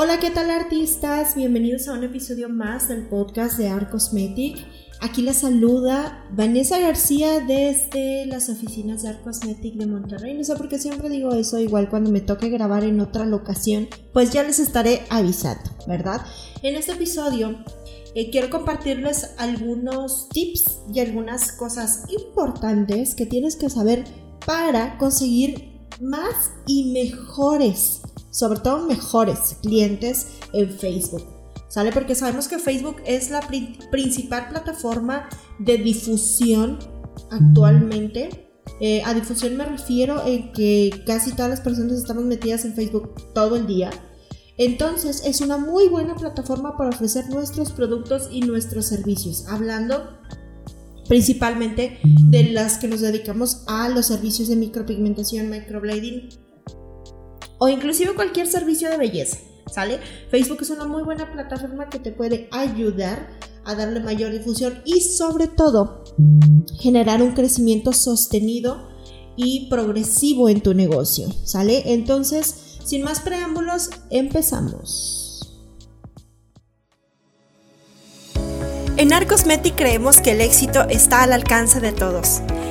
Hola, ¿qué tal artistas? Bienvenidos a un episodio más del podcast de Art Cosmetic. Aquí les saluda Vanessa García desde las oficinas de Art Cosmetic de Monterrey. No sé por qué siempre digo eso, igual cuando me toque grabar en otra locación, pues ya les estaré avisando, ¿verdad? En este episodio eh, quiero compartirles algunos tips y algunas cosas importantes que tienes que saber para conseguir más y mejores sobre todo mejores clientes en Facebook. ¿Sale? Porque sabemos que Facebook es la principal plataforma de difusión actualmente. Eh, a difusión me refiero en que casi todas las personas estamos metidas en Facebook todo el día. Entonces es una muy buena plataforma para ofrecer nuestros productos y nuestros servicios. Hablando principalmente de las que nos dedicamos a los servicios de micropigmentación, microblading o inclusive cualquier servicio de belleza, ¿sale? Facebook es una muy buena plataforma que te puede ayudar a darle mayor difusión y sobre todo generar un crecimiento sostenido y progresivo en tu negocio, ¿sale? Entonces, sin más preámbulos, empezamos. En Arcosmetic creemos que el éxito está al alcance de todos.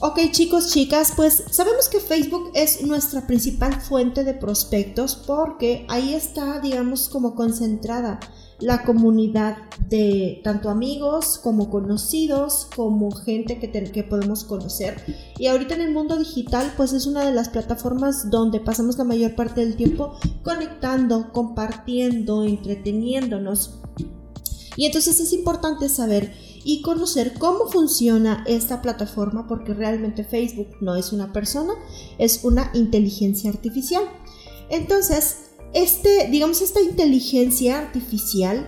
Ok chicos, chicas, pues sabemos que Facebook es nuestra principal fuente de prospectos porque ahí está, digamos, como concentrada la comunidad de tanto amigos como conocidos, como gente que, que podemos conocer. Y ahorita en el mundo digital, pues es una de las plataformas donde pasamos la mayor parte del tiempo conectando, compartiendo, entreteniéndonos. Y entonces es importante saber y conocer cómo funciona esta plataforma porque realmente Facebook no es una persona, es una inteligencia artificial. Entonces, este, digamos, esta inteligencia artificial,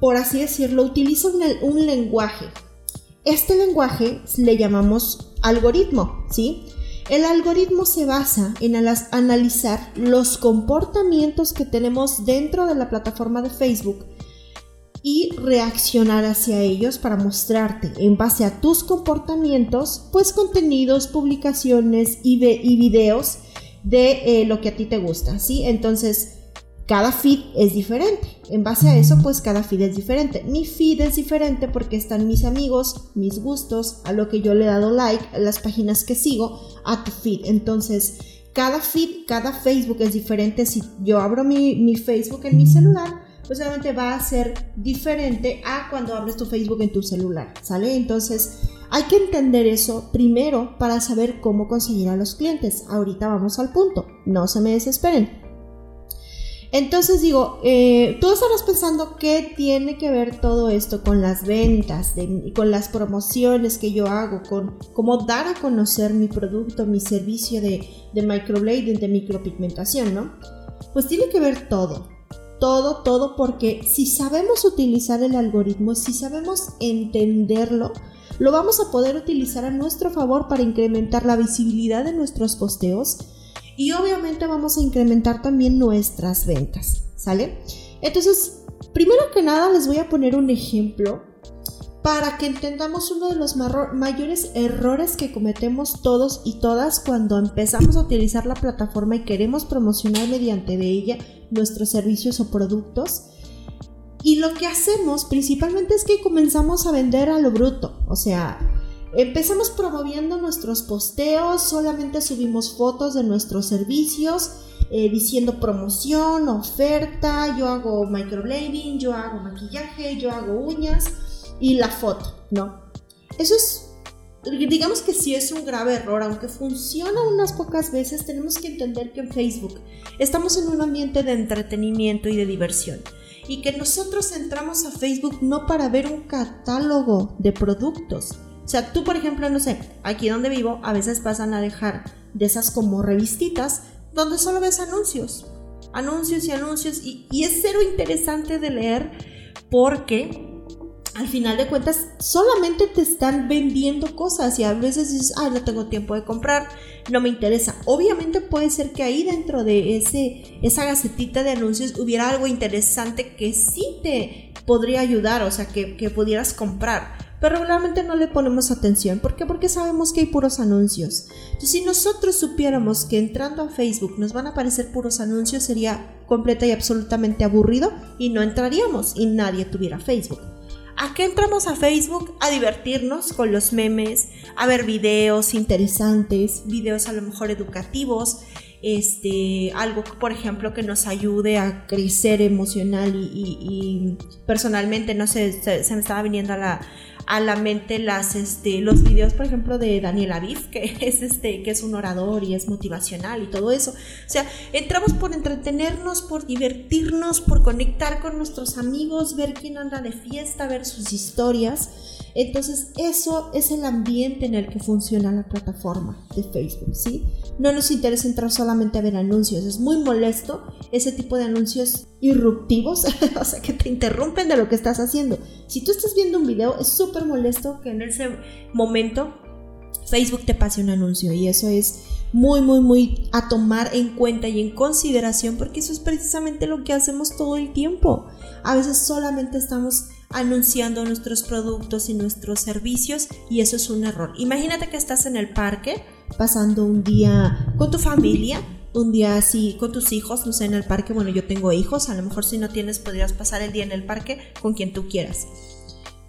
por así decirlo, utiliza un, lenguaje. Este lenguaje le llamamos algoritmo, ¿sí? El algoritmo se basa en analizar los comportamientos que tenemos dentro de la plataforma de Facebook y reaccionar hacia ellos para mostrarte en base a tus comportamientos, pues contenidos, publicaciones y, videos de eh, lo que a ti te gusta, ¿sí? Entonces, cada feed es diferente. En base a eso, pues cada feed es diferente. Mi feed es diferente porque están mis amigos, mis gustos, a lo que yo le he dado like, las páginas que sigo, a tu feed. Entonces, cada feed, cada Facebook es diferente. Si yo abro mi, mi Facebook en mi celular, pues obviamente va a ser diferente a cuando abres tu Facebook en tu celular, ¿sale? Entonces hay que entender eso primero para saber cómo conseguir a los clientes. Ahorita vamos al punto, no se me desesperen. Entonces digo, eh, tú estarás pensando qué tiene que ver todo esto con las ventas, con las promociones que yo hago, con cómo dar a conocer mi producto, mi servicio de, de microblading, de micropigmentación, ¿no? Pues tiene que ver todo todo, todo, porque si sabemos utilizar el algoritmo, si sabemos entenderlo, lo vamos a poder utilizar a nuestro favor para incrementar la visibilidad de nuestros posteos y obviamente vamos a incrementar también nuestras ventas, ¿sale? Entonces, primero que nada les voy a poner un ejemplo para que entendamos uno de los mayores errores que cometemos todos y todas cuando empezamos a utilizar la plataforma y queremos promocionar mediante ella nuestros servicios o productos. Y lo que hacemos principalmente es que comenzamos a vender a lo bruto, o sea, empezamos promoviendo nuestros posteos, solamente subimos fotos de nuestros servicios, eh, diciendo promoción, oferta, yo hago microblading, yo hago maquillaje, yo hago uñas y la foto, ¿no? Eso es, digamos que sí es un grave error, aunque funciona unas pocas veces, tenemos que entender que en Facebook estamos en un ambiente de entretenimiento y de diversión. Y que nosotros entramos a Facebook no para ver un catálogo de productos. O sea, tú por ejemplo, no sé, aquí donde vivo, a veces pasan a dejar de esas como revistitas donde solo ves anuncios. Anuncios y anuncios. Y, y es cero interesante de leer porque al final de cuentas solamente te están vendiendo cosas y a veces dices, ah, no tengo tiempo de comprar, no me interesa. Obviamente puede ser que ahí dentro de ese, esa gacetita de anuncios hubiera algo interesante que sí te podría ayudar, o sea, que, que pudieras comprar pero regularmente no le ponemos atención. ¿Por qué? Porque sabemos que hay puros anuncios. Entonces, si nosotros supiéramos que entrando a Facebook nos van a aparecer puros anuncios, sería completa y absolutamente aburrido y no entraríamos y nadie tuviera Facebook. ¿A qué entramos a Facebook? A divertirnos con los memes, a ver videos interesantes, videos a lo mejor educativos, este, algo, por ejemplo, que nos ayude a crecer emocional y, personalmente, no sé, se, me estaba viniendo a la, a la mente las, este, los videos, por ejemplo, de Daniel Aviv, que es, este, que es un orador y es motivacional y todo eso. O sea, entramos por entretenernos, por divertirnos, por conectar con nuestros amigos, ver quién anda de fiesta, ver sus historias. Entonces, eso es el ambiente en el que funciona la plataforma de Facebook, ¿sí? No nos interesa entrar solamente a ver anuncios, es muy molesto ese tipo de anuncios irruptivos, o sea, que te interrumpen de lo que estás haciendo. Si tú estás viendo un video, es súper molesto que en ese momento Facebook te pase un anuncio y eso es muy, muy, muy a tomar en cuenta y en consideración porque eso es precisamente lo que hacemos todo el tiempo. A veces solamente estamos anunciando nuestros productos y nuestros servicios y eso es un error. Imagínate que estás en el parque pasando un día con tu familia, un día así con tus hijos, no sé, en el parque, bueno, yo tengo hijos, a lo mejor si no tienes podrías pasar el día en el parque con quien tú quieras.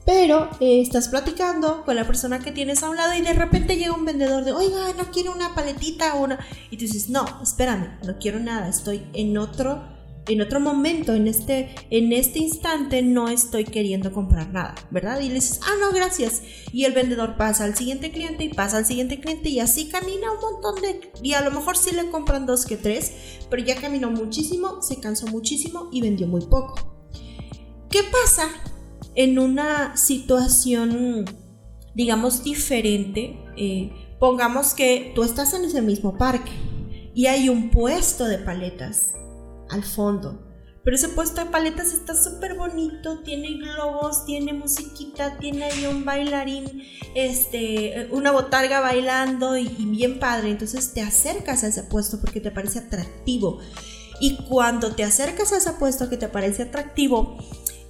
Pero eh, estás platicando con la persona que tienes a un lado y de repente llega un vendedor de, oiga, no quiero una paletita o una... Y tú dices, no, espérame, no quiero nada, estoy en otro en otro momento, en este, en este instante, no estoy queriendo comprar nada, ¿verdad? Y le dices, ah, no, gracias. Y el vendedor pasa al siguiente cliente y pasa al siguiente cliente y así camina un montón de... Y a lo mejor sí le compran dos que tres, pero ya caminó muchísimo, se cansó muchísimo y vendió muy poco. ¿Qué pasa en una situación, digamos, diferente? Eh, pongamos que tú estás en ese mismo parque y hay un puesto de paletas al fondo. Pero ese puesto de paletas está súper bonito, tiene globos, tiene musiquita, tiene ahí un bailarín, este, una botarga bailando y, bien padre. Entonces te acercas a ese puesto porque te parece atractivo. Y cuando te acercas a ese puesto que te parece atractivo,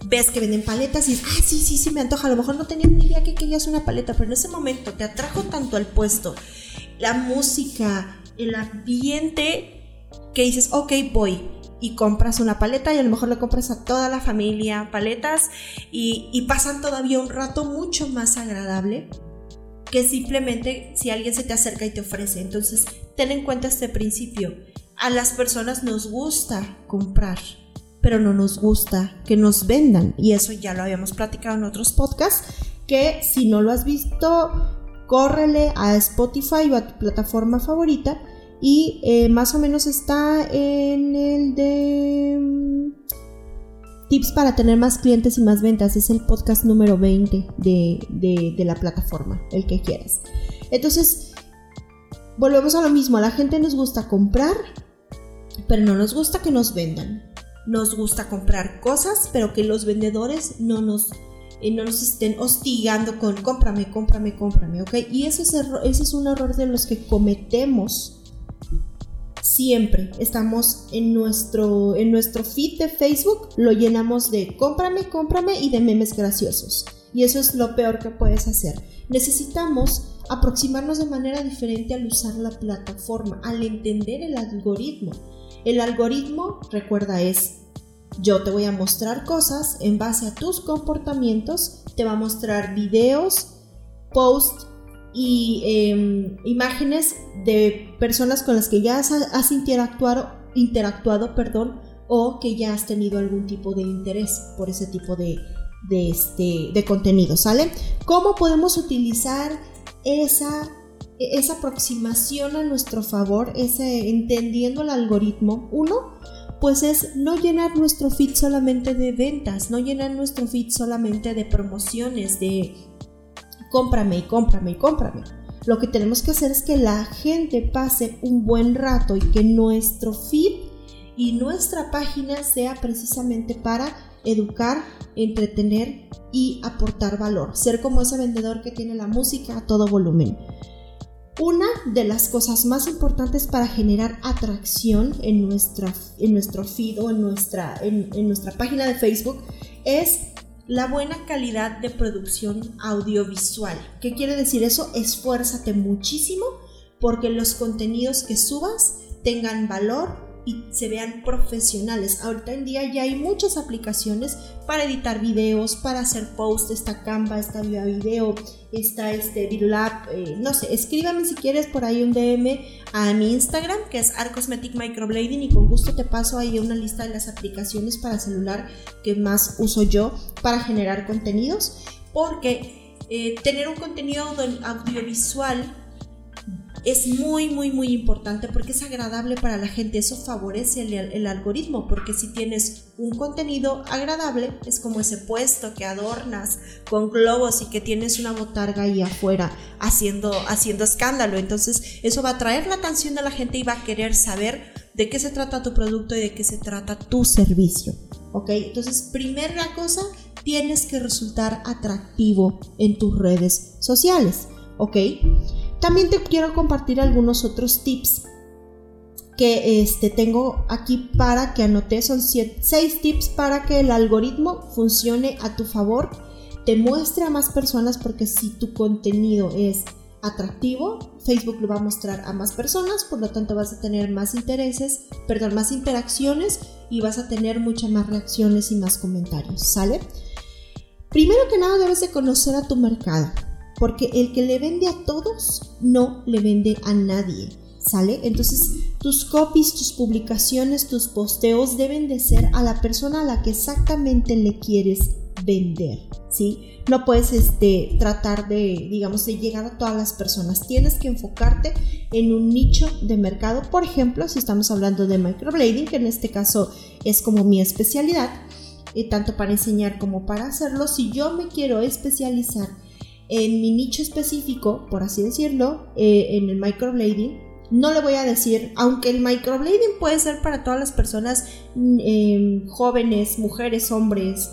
ves que venden paletas y dices, ah, sí, sí, sí, me antoja. A lo mejor no tenías ni idea que querías una paleta, pero en ese momento te atrajo tanto al puesto, la música, el ambiente, que dices, ok, voy y compras una paleta y a lo mejor le compras a toda la familia paletas y, pasan todavía un rato mucho más agradable que simplemente si alguien se te acerca y te ofrece. Entonces, ten en cuenta este principio. A las personas nos gusta comprar, pero no nos gusta que nos vendan. Y eso ya lo habíamos platicado en otros podcasts, que si no lo has visto, córrele a Spotify o a tu plataforma favorita y eh, más o menos está en el de mm, tips para tener más clientes y más ventas. Es el podcast número 20 de, la plataforma, el que quieras. Entonces, volvemos a lo mismo. A la gente nos gusta comprar, pero no nos gusta que nos vendan. Nos gusta comprar cosas, pero que los vendedores no nos, eh, no nos estén hostigando con cómprame, cómprame, cómprame, ¿ok? Y ese es, ese es un error de los que cometemos siempre estamos en nuestro, en nuestro feed de Facebook, lo llenamos de cómprame, cómprame y de memes graciosos. Y eso es lo peor que puedes hacer. Necesitamos aproximarnos de manera diferente al usar la plataforma, al entender el algoritmo. El algoritmo, recuerda, es yo te voy a mostrar cosas en base a tus comportamientos, te va a mostrar videos, posts, y em, imágenes de personas con las que ya has, interactuado, interactuado perdón, o que ya has tenido algún tipo de interés por ese tipo de, de, este, de contenido, ¿sale? ¿Cómo podemos utilizar esa, esa aproximación a nuestro favor, ese, entendiendo el algoritmo? Uno, pues es no llenar nuestro feed solamente de ventas, no llenar nuestro feed solamente de promociones, de cómprame y cómprame y cómprame. Lo que tenemos que hacer es que la gente pase un buen rato y que nuestro feed y nuestra página sea precisamente para educar, entretener y aportar valor. Ser como ese vendedor que tiene la música a todo volumen. Una de las cosas más importantes para generar atracción en, en nuestro feed o en nuestra, en, nuestra página de Facebook es la buena calidad de producción audiovisual. ¿Qué quiere decir eso? Esfuérzate muchísimo porque los contenidos que subas tengan valor, y se vean profesionales. Ahorita en día ya hay muchas aplicaciones para editar videos, para hacer posts, está Canva, está Viva Video, está este eh, no sé, escríbame si quieres por ahí un DM a mi Instagram que es Arcosmetic Microblading y con gusto te paso ahí una lista de las aplicaciones para celular que más uso yo para generar contenidos porque eh, tener un contenido audiovisual es muy, muy, muy importante porque es agradable para la gente. Eso favorece el, algoritmo porque si tienes un contenido agradable, es como ese puesto que adornas con globos y que tienes una botarga ahí afuera haciendo, haciendo escándalo. Entonces eso va a atraer la atención de la gente y va a querer saber de qué se trata tu producto y de qué se trata tu servicio. ¿Ok? Entonces, primera cosa, tienes que resultar atractivo en tus redes sociales. ¿Ok? También te quiero compartir algunos otros tips que este, tengo aquí para que anoté. Son 6 tips para que el algoritmo funcione a tu favor, te muestre a más personas porque si tu contenido es atractivo, Facebook lo va a mostrar a más personas, por lo tanto vas a tener más intereses, perdón, más interacciones y vas a tener muchas más reacciones y más comentarios, ¿sale? Primero que nada debes de conocer a tu mercado porque el que le vende a todos no le vende a nadie. ¿Sale? Entonces tus copies, tus publicaciones, tus posteos deben de ser a la persona a la que exactamente le quieres vender, ¿sí? No puedes este, tratar de, digamos, de llegar a todas las personas. Tienes que enfocarte en un nicho de mercado. Por ejemplo, si estamos hablando de microblading, que en este caso es como mi especialidad, y tanto para enseñar como para hacerlo, si yo me quiero especializar en mi nicho específico, por así decirlo, eh, en el microblading, no le voy a decir, aunque el microblading puede ser para todas las personas mm, em, jóvenes, mujeres, hombres,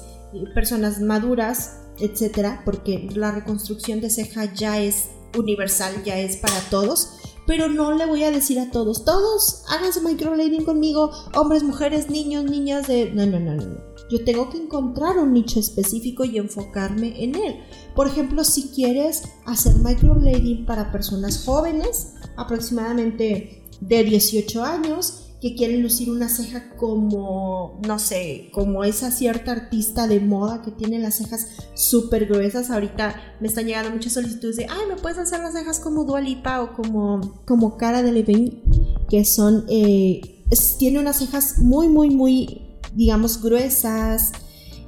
personas maduras, etcétera, porque la reconstrucción de ceja ya es universal, ya es para todos. Pero no le voy a decir a todos, todos háganse microblading conmigo, hombres, mujeres, niños, niñas de... No, no, no, no. Yo tengo que encontrar un nicho específico y enfocarme en él. Por ejemplo, si quieres hacer microblading para personas jóvenes, aproximadamente de 18 años, que quieren lucir una ceja como, no sé, como esa cierta artista de moda que tiene las cejas súper gruesas. Ahorita me están llegando muchas solicitudes de, ay, ¿me puedes hacer las cejas como Dualipa o como, como Cara de Levine? Que son, eh, tiene unas cejas muy, muy, muy digamos, gruesas,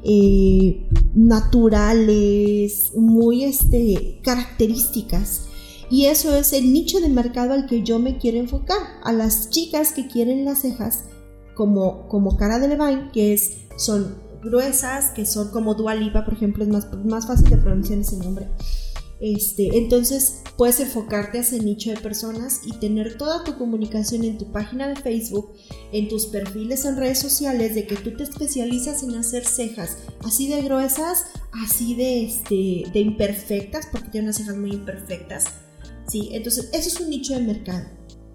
eh, naturales, muy este, características. Y eso es el nicho de mercado al que yo me quiero enfocar. A las chicas que quieren las cejas como, como cara de Levine, que es, son gruesas, que son como Dualipa, por ejemplo, es más, más fácil de pronunciar ese nombre. Este, entonces puedes enfocarte a ese nicho de personas y tener toda tu comunicación en tu página de Facebook, en tus perfiles en redes sociales, de que tú te especializas en hacer cejas así de gruesas, así de, este, de imperfectas, porque tiene unas cejas muy imperfectas. ¿sí? Entonces, eso es un nicho de mercado.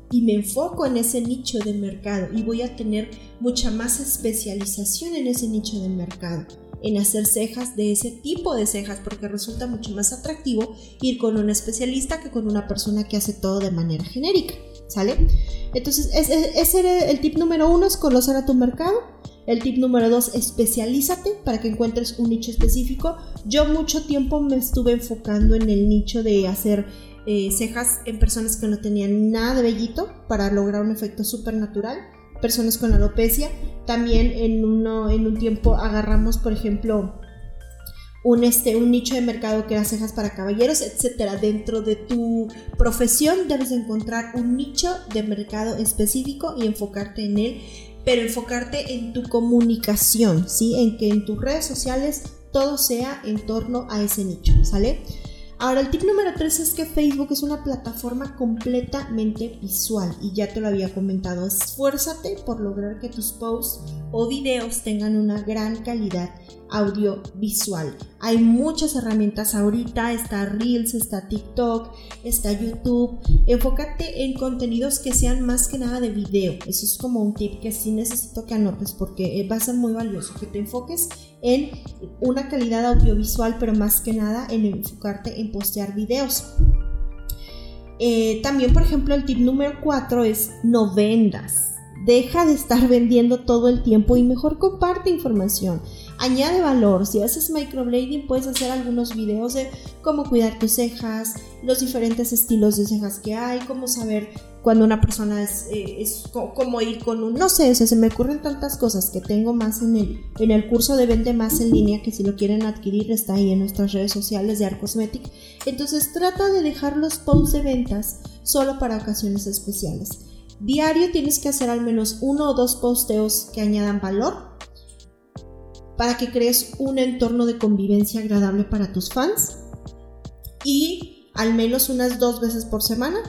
Y me enfoco en ese nicho de mercado y voy a tener mucha más especialización en ese nicho de mercado en hacer cejas de ese tipo de cejas porque resulta mucho más atractivo ir con un especialista que con una persona que hace todo de manera genérica, ¿sale? Entonces, ese era el tip número uno, es conocer a tu mercado. El tip número dos, especialízate para que encuentres un nicho específico. Yo mucho tiempo me estuve enfocando en el nicho de hacer eh, cejas en personas que no tenían nada de vellito para lograr un efecto súper natural personas con alopecia. También en, uno, en un tiempo agarramos, por ejemplo, un, este, un nicho de mercado que era cejas para caballeros, etcétera. Dentro de tu profesión debes encontrar un nicho de mercado específico y enfocarte en él, pero enfocarte en tu comunicación, ¿sí? En que en tus redes sociales todo sea en torno a ese nicho, ¿sale? Ahora, el tip número 3 es que Facebook es una plataforma completamente visual y ya te lo había comentado. Esfuérzate por lograr que tus posts o videos tengan una gran calidad audiovisual. Hay muchas herramientas ahorita, está Reels, está TikTok, está YouTube. Enfócate en contenidos que sean más que nada de video. Eso es como un tip que sí necesito que anotes porque va a ser muy valioso, que te enfoques en una calidad audiovisual, pero más que nada en enfocarte en postear videos. Eh, también, por ejemplo, el tip número 4 es no vendas. Deja de estar vendiendo todo el tiempo y mejor comparte información añade valor. Si haces microblading, puedes hacer algunos videos de cómo cuidar tus cejas, los diferentes estilos de cejas que hay, cómo saber cuando una persona es, eh, cómo ir con un, no sé, se me ocurren tantas cosas que tengo más en el, en el curso de Vende Más en línea, que si lo quieren adquirir está ahí en nuestras redes sociales de Arcosmetic. Entonces trata de dejar los posts de ventas solo para ocasiones especiales. Diario tienes que hacer al menos uno o dos posteos que añadan valor para que crees un entorno de convivencia agradable para tus fans y al menos unas dos veces por semana,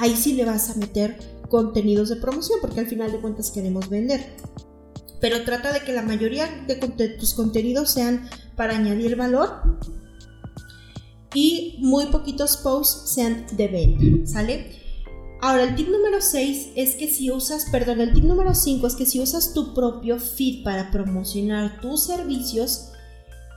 ahí sí le vas a meter contenidos de promoción porque al final de cuentas queremos vender. Pero trata de que la mayoría de tus contenidos sean para añadir valor y muy poquitos posts sean de venta, ¿sale? Ahora, el tip número 6 es que si usas, perdón, el tip número 5 es que si usas tu propio feed para promocionar tus servicios,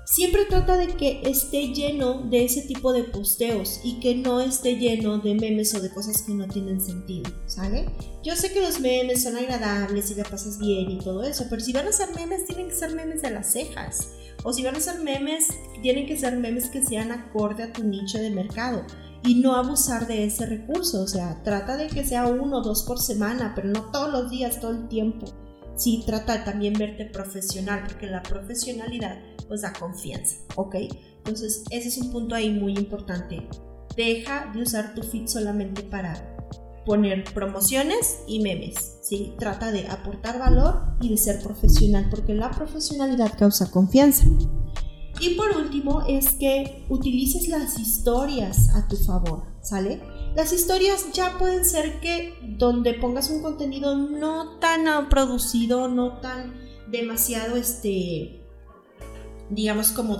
siempre trata de que esté lleno de ese tipo de posteos y que no esté lleno de memes o de cosas que no tienen sentido, ¿sale? Yo sé que los memes son agradables y la pasas bien y todo eso, pero si van a ser memes, tienen que ser memes de las cejas. O si van a ser memes, tienen que ser memes que sean acorde a tu nicho de mercado y no abusar de ese recurso. O sea, trata de que sea uno o dos por semana, pero no todos los días, todo el tiempo. Sí, trata de también verte profesional, porque la profesionalidad pues da confianza, ¿ok? Entonces, ese es un punto ahí muy importante. Deja de usar tu feed solamente para poner promociones y memes, ¿sí? Trata de aportar valor y de ser profesional, porque la profesionalidad causa confianza. Y por último es que utilices las historias a tu favor, ¿sale? Las historias ya pueden ser que donde pongas un contenido no tan producido, no tan demasiado, este, digamos como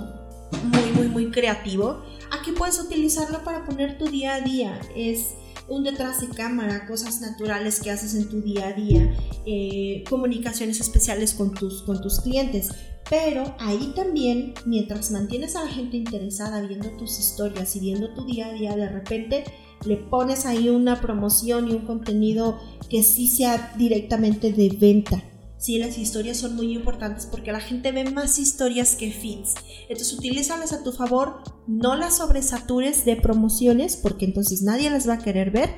muy, muy, muy creativo. Aquí puedes utilizarlo para poner tu día a día. Es un detrás de cámara, cosas naturales que haces en tu día a día, eh, comunicaciones especiales con tus, con tus clientes. Pero ahí también, mientras mantienes a la gente interesada viendo tus historias y viendo tu día a día, de repente le pones ahí una promoción y un contenido que sí sea directamente de venta. Sí, las historias son muy importantes porque la gente ve más historias que feeds. Entonces utilízalas a tu favor, no las sobresatures de promociones porque entonces nadie las va a querer ver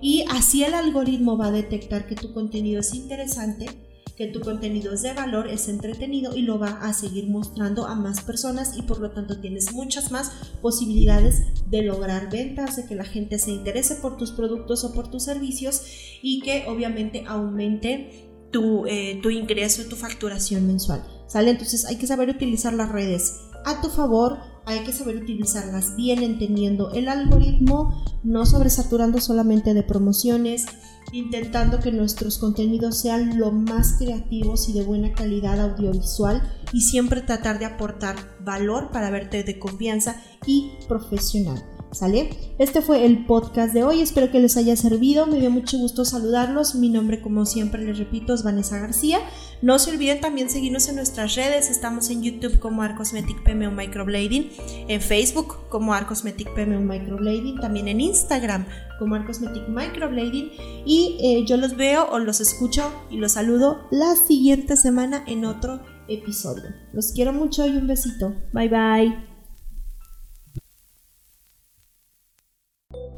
y así el algoritmo va a detectar que tu contenido es interesante que tu contenido es de valor, es entretenido y lo va a seguir mostrando a más personas y por lo tanto tienes muchas más posibilidades de lograr ventas, de que la gente se interese por tus productos o por tus servicios y que obviamente aumente tu, eh, tu ingreso, tu facturación mensual. ¿Sale? Entonces hay que saber utilizar las redes a tu favor, hay que saber utilizarlas bien entendiendo el algoritmo, no sobresaturando solamente de promociones, intentando que nuestros contenidos sean lo más creativos y de buena calidad audiovisual y siempre tratar de aportar valor para verte de confianza y profesional. ¿Sale? Este fue el podcast de hoy, espero que les haya servido, me dio mucho gusto saludarlos, mi nombre como siempre les repito es Vanessa García, no se olviden también seguirnos en nuestras redes, estamos en YouTube como Arcosmetic PMO Microblading, en Facebook como Arcosmetic PMO Microblading, también en Instagram como Arcosmetic Microblading y eh, yo los veo o los escucho y los saludo la siguiente semana en otro episodio. Los quiero mucho y un besito, bye bye.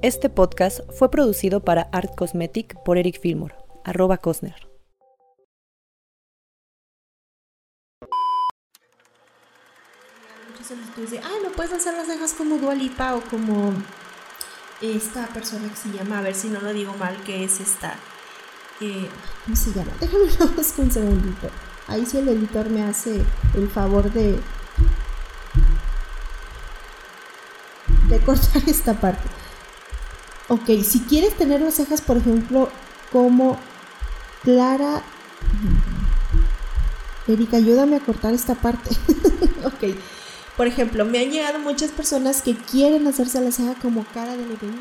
Este podcast fue producido para Art Cosmetic por Eric Fillmore, arroba Cosner. Muchas solicitudes de, ah, no puedes hacer las cejas como Dualipa o como esta persona que se llama, a ver si no lo digo mal, que es esta. Eh, ¿Cómo se llama? Déjame un segundito. Ahí si el editor me hace el favor de de cortar esta parte. Ok, si quieres tener las cejas, por ejemplo, como Clara... Erika, ayúdame a cortar esta parte. ok. Por ejemplo, me han llegado muchas personas que quieren hacerse la ceja como cara de Levine